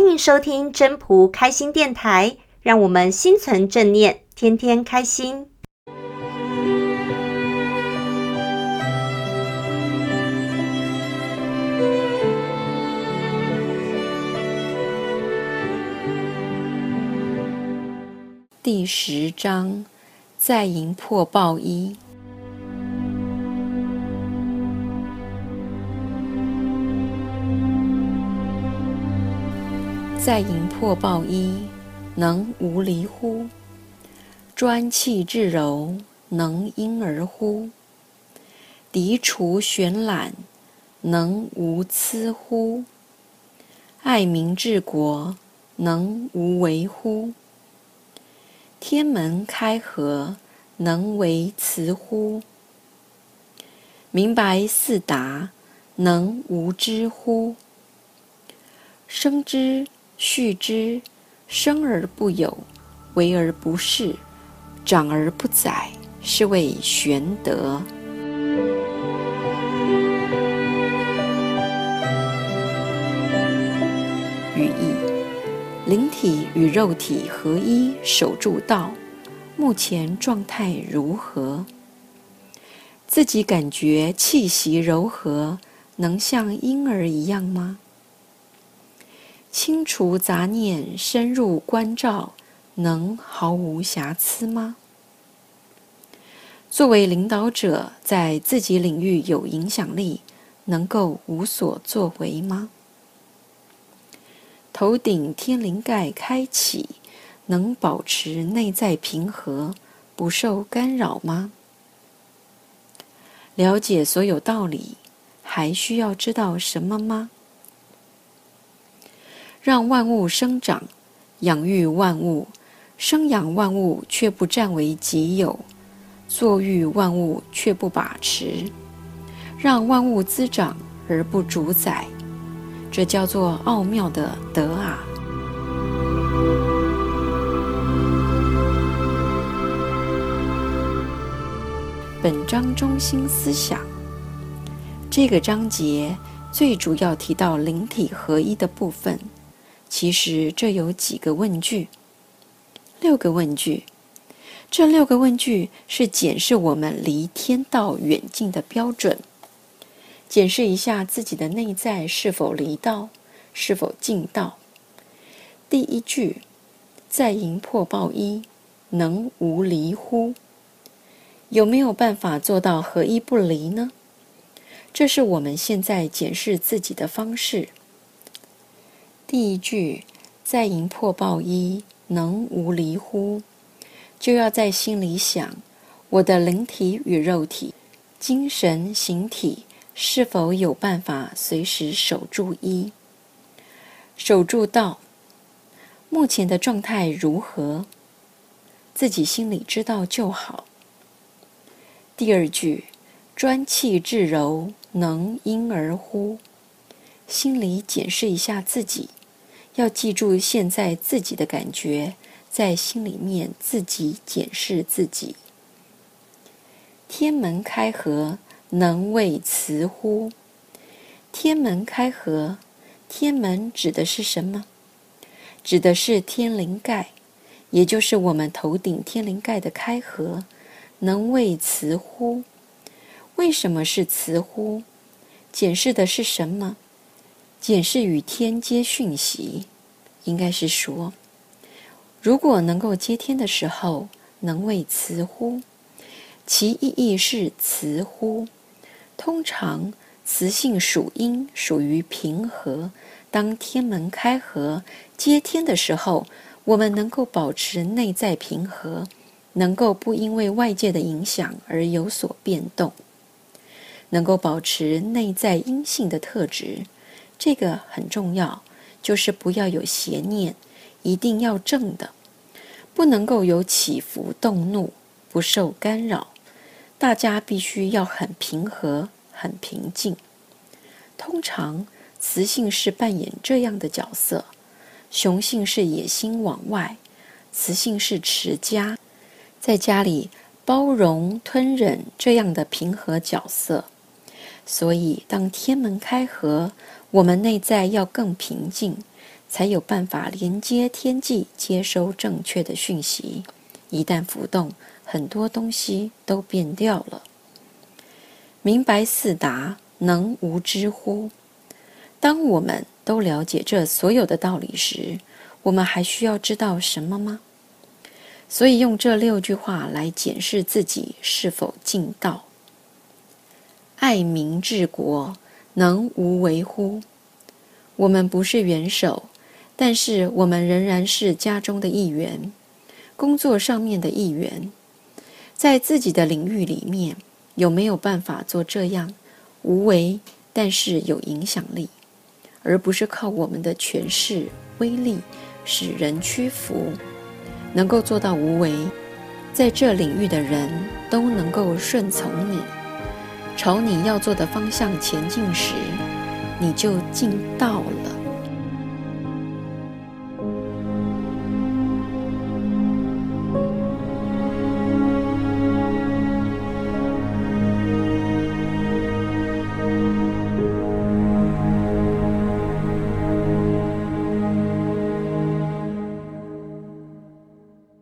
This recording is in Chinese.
欢迎收听真仆开心电台，让我们心存正念，天天开心。第十章，在营破报一。在营破报一，能无离乎？专气致柔，能婴儿乎？涤除玄览，能无疵乎？爱民治国，能无为乎？天门开合，能为辞乎？明白四达，能无知乎？生之。畜之，生而不有，为而不恃，长而不宰，是谓玄德。语义：灵体与肉体合一，守住道。目前状态如何？自己感觉气息柔和，能像婴儿一样吗？清除杂念，深入关照，能毫无瑕疵吗？作为领导者，在自己领域有影响力，能够无所作为吗？头顶天灵盖开启，能保持内在平和，不受干扰吗？了解所有道理，还需要知道什么吗？让万物生长，养育万物，生养万物却不占为己有，作育万物却不把持，让万物滋长而不主宰，这叫做奥妙的德啊！本章中心思想，这个章节最主要提到灵体合一的部分。其实这有几个问句，六个问句。这六个问句是检视我们离天道远近的标准，检视一下自己的内在是否离道，是否近道。第一句，在营破报一，能无离乎？有没有办法做到合一不离呢？这是我们现在检视自己的方式。第一句，在营破报一，能无离乎？就要在心里想，我的灵体与肉体、精神形体是否有办法随时守住一，守住道？目前的状态如何？自己心里知道就好。第二句，专气致柔，能婴儿乎？心里检视一下自己。要记住现在自己的感觉，在心里面自己检视自己。天门开合，能为慈乎？天门开合，天门指的是什么？指的是天灵盖，也就是我们头顶天灵盖的开合，能为慈乎？为什么是慈乎？检视的是什么？检视与天接讯息，应该是说，如果能够接天的时候，能为慈乎？其意义是慈乎？通常雌性属阴，属于平和。当天门开合接天的时候，我们能够保持内在平和，能够不因为外界的影响而有所变动，能够保持内在阴性的特质。这个很重要，就是不要有邪念，一定要正的，不能够有起伏动怒，不受干扰。大家必须要很平和、很平静。通常雌性是扮演这样的角色，雄性是野心往外，雌性是持家，在家里包容吞忍这样的平和角色。所以，当天门开合，我们内在要更平静，才有办法连接天际，接收正确的讯息。一旦浮动，很多东西都变掉了。明白四达，能无知乎？当我们都了解这所有的道理时，我们还需要知道什么吗？所以用这六句话来检视自己是否尽道。爱民治国，能无为乎？我们不是元首，但是我们仍然是家中的一员，工作上面的一员，在自己的领域里面，有没有办法做这样无为，但是有影响力，而不是靠我们的权势威力使人屈服，能够做到无为，在这领域的人都能够顺从你，朝你要做的方向前进时，你就进道了。